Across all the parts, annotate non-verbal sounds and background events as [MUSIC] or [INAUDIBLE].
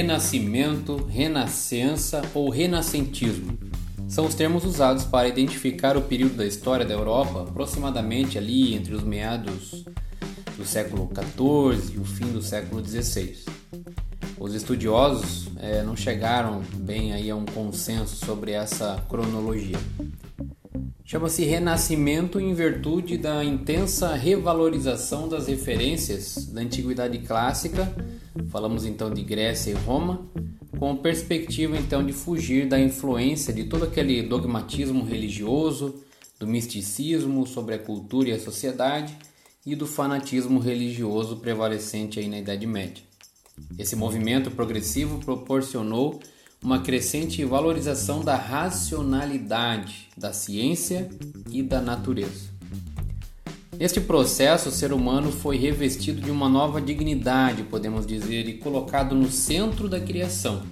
renascimento, renascença ou renascentismo. São os termos usados para identificar o período da história da Europa, aproximadamente ali entre os meados do século XIV e o fim do século XVI. Os estudiosos é, não chegaram bem aí a um consenso sobre essa cronologia. Chama-se Renascimento em virtude da intensa revalorização das referências da Antiguidade Clássica, falamos então de Grécia e Roma, com perspectiva então de fugir da influência de todo aquele dogmatismo religioso, do misticismo sobre a cultura e a sociedade e do fanatismo religioso prevalecente aí na Idade Média. Esse movimento progressivo proporcionou uma crescente valorização da racionalidade, da ciência e da natureza. Neste processo, o ser humano foi revestido de uma nova dignidade, podemos dizer, e colocado no centro da criação.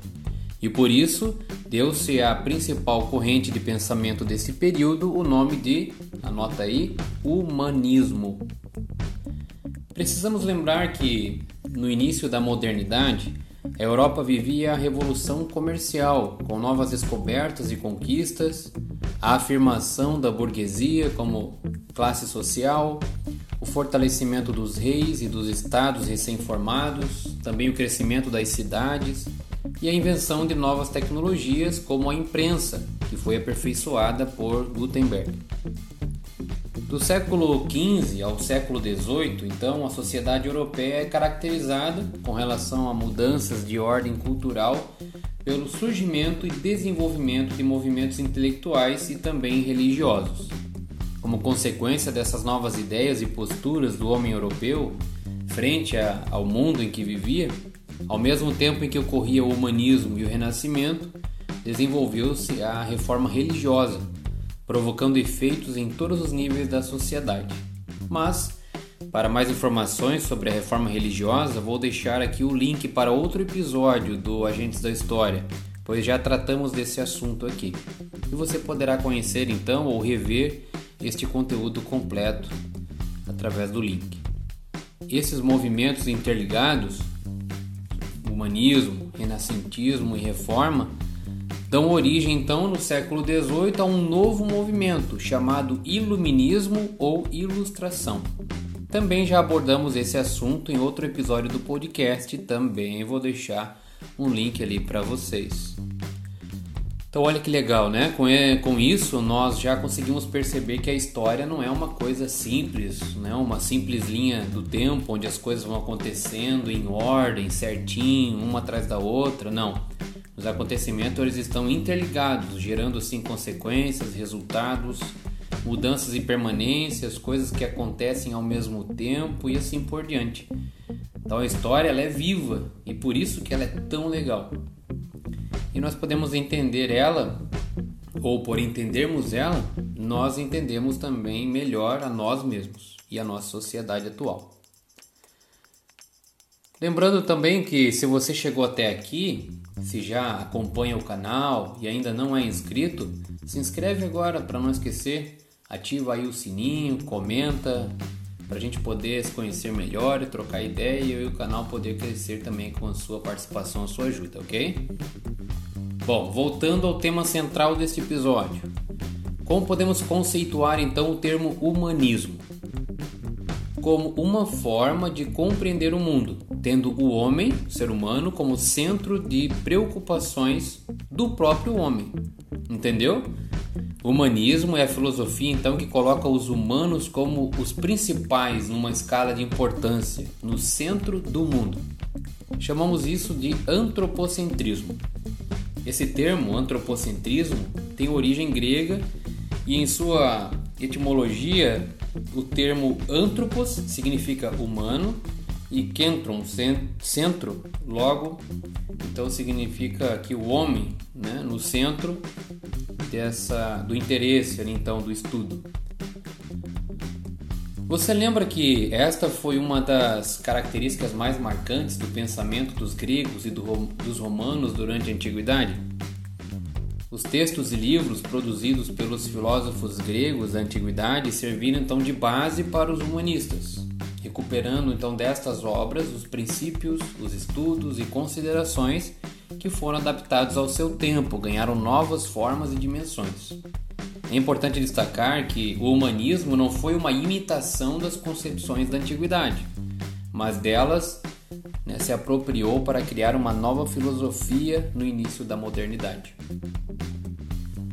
E por isso, deu-se à principal corrente de pensamento desse período o nome de, anota aí, humanismo. Precisamos lembrar que, no início da modernidade, a Europa vivia a revolução comercial, com novas descobertas e conquistas, a afirmação da burguesia como classe social, o fortalecimento dos reis e dos estados recém-formados, também o crescimento das cidades e a invenção de novas tecnologias como a imprensa, que foi aperfeiçoada por Gutenberg. Do século XV ao século XVIII, então, a sociedade europeia é caracterizada, com relação a mudanças de ordem cultural, pelo surgimento e desenvolvimento de movimentos intelectuais e também religiosos. Como consequência dessas novas ideias e posturas do homem europeu frente a, ao mundo em que vivia, ao mesmo tempo em que ocorria o humanismo e o renascimento, desenvolveu-se a reforma religiosa provocando efeitos em todos os níveis da sociedade. Mas, para mais informações sobre a reforma religiosa, vou deixar aqui o link para outro episódio do Agentes da História, pois já tratamos desse assunto aqui. E você poderá conhecer então ou rever este conteúdo completo através do link. Esses movimentos interligados, humanismo, renascentismo e reforma, dão origem então no século XVIII a um novo movimento chamado Iluminismo ou Ilustração. Também já abordamos esse assunto em outro episódio do podcast, também vou deixar um link ali para vocês. Então olha que legal, né? Com, com isso nós já conseguimos perceber que a história não é uma coisa simples, não é uma simples linha do tempo onde as coisas vão acontecendo em ordem, certinho, uma atrás da outra, não. Os acontecimentos eles estão interligados, gerando assim consequências, resultados, mudanças e permanências, coisas que acontecem ao mesmo tempo e assim por diante. Então a história ela é viva e por isso que ela é tão legal. E nós podemos entender ela, ou por entendermos ela, nós entendemos também melhor a nós mesmos e a nossa sociedade atual. Lembrando também que se você chegou até aqui, se já acompanha o canal e ainda não é inscrito, se inscreve agora para não esquecer. Ativa aí o sininho, comenta para a gente poder se conhecer melhor e trocar ideia e o canal poder crescer também com a sua participação, a sua ajuda, ok? Bom, voltando ao tema central deste episódio. Como podemos conceituar então o termo humanismo? Como uma forma de compreender o mundo, tendo o homem, o ser humano, como centro de preocupações do próprio homem. Entendeu? Humanismo é a filosofia então que coloca os humanos como os principais numa escala de importância, no centro do mundo. Chamamos isso de antropocentrismo. Esse termo, antropocentrismo, tem origem grega e em sua etimologia o termo antropos significa humano e kentron, centro, logo, então significa que o homem, né, no centro dessa do interesse, então do estudo. Você lembra que esta foi uma das características mais marcantes do pensamento dos gregos e do, dos romanos durante a antiguidade? Os textos e livros produzidos pelos filósofos gregos da antiguidade serviram então de base para os humanistas. Recuperando então destas obras os princípios, os estudos e considerações que foram adaptados ao seu tempo, ganharam novas formas e dimensões. É importante destacar que o humanismo não foi uma imitação das concepções da antiguidade, mas delas né, se apropriou para criar uma nova filosofia no início da modernidade.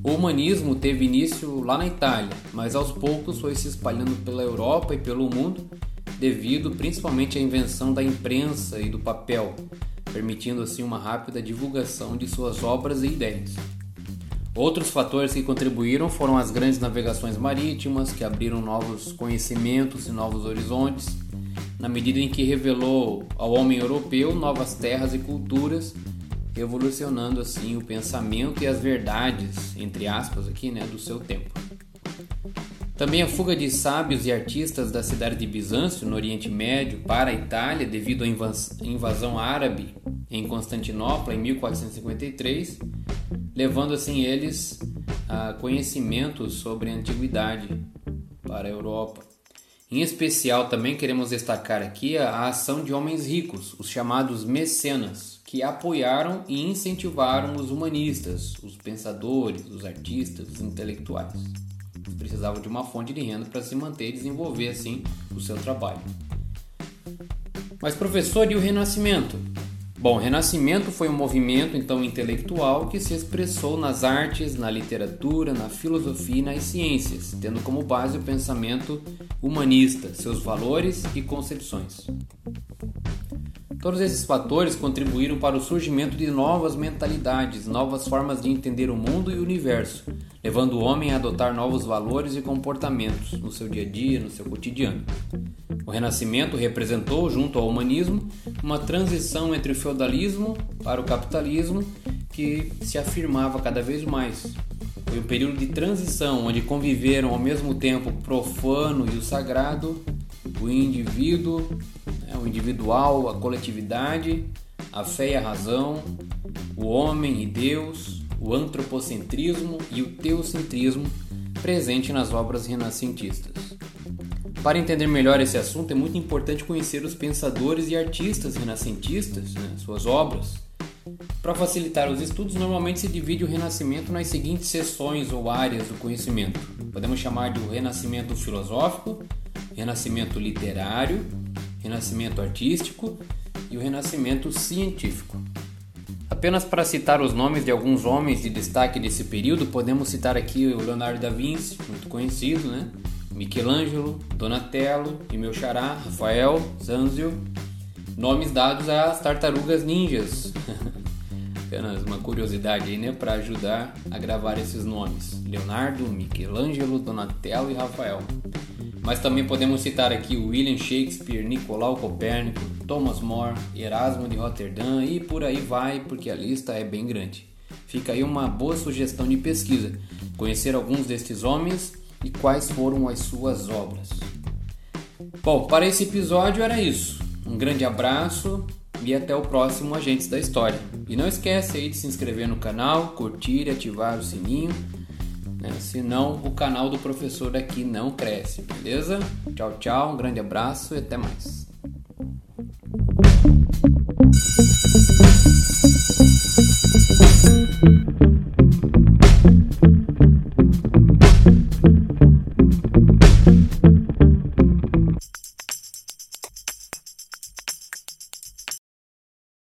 O humanismo teve início lá na Itália, mas aos poucos foi se espalhando pela Europa e pelo mundo, devido principalmente à invenção da imprensa e do papel, permitindo assim uma rápida divulgação de suas obras e ideias. Outros fatores que contribuíram foram as grandes navegações marítimas, que abriram novos conhecimentos e novos horizontes, na medida em que revelou ao homem europeu novas terras e culturas, revolucionando assim o pensamento e as verdades, entre aspas aqui, né, do seu tempo. Também a fuga de sábios e artistas da cidade de Bizâncio, no Oriente Médio, para a Itália devido à invasão árabe em Constantinopla em 1453, levando assim eles a conhecimento sobre a antiguidade para a Europa. Em especial, também queremos destacar aqui a ação de homens ricos, os chamados mecenas, que apoiaram e incentivaram os humanistas, os pensadores, os artistas, os intelectuais precisavam de uma fonte de renda para se manter e desenvolver assim o seu trabalho. Mas professor, e o Renascimento? Bom, o Renascimento foi um movimento então intelectual que se expressou nas artes, na literatura, na filosofia e nas ciências, tendo como base o pensamento humanista, seus valores e concepções. Todos esses fatores contribuíram para o surgimento de novas mentalidades, novas formas de entender o mundo e o universo, levando o homem a adotar novos valores e comportamentos no seu dia a dia, no seu cotidiano. O Renascimento representou, junto ao humanismo, uma transição entre o feudalismo para o capitalismo que se afirmava cada vez mais. Foi um período de transição onde conviveram ao mesmo tempo o profano e o sagrado, o indivíduo né, o individual, a coletividade, a fé e a razão, o homem e Deus, o antropocentrismo e o teocentrismo presente nas obras renascentistas. Para entender melhor esse assunto, é muito importante conhecer os pensadores e artistas renascentistas, né, suas obras. Para facilitar os estudos, normalmente se divide o Renascimento nas seguintes seções ou áreas do conhecimento. Podemos chamar de Renascimento filosófico, Renascimento literário, Renascimento artístico e o Renascimento científico. Apenas para citar os nomes de alguns homens de destaque desse período, podemos citar aqui o Leonardo da Vinci, muito conhecido, né? Michelangelo, Donatello e meu xará, Rafael, Zanzio, nomes dados às tartarugas ninjas. [LAUGHS] Apenas uma curiosidade aí, né, para ajudar a gravar esses nomes: Leonardo, Michelangelo, Donatello e Rafael. Mas também podemos citar aqui William Shakespeare, Nicolau Copérnico, Thomas More, Erasmo de Roterdã e por aí vai, porque a lista é bem grande. Fica aí uma boa sugestão de pesquisa, conhecer alguns destes homens e quais foram as suas obras. Bom, para esse episódio era isso. Um grande abraço e até o próximo Agentes da História. E não esquece aí de se inscrever no canal, curtir e ativar o sininho né? Senão o canal do professor aqui não cresce, beleza? Tchau, tchau, um grande abraço e até mais.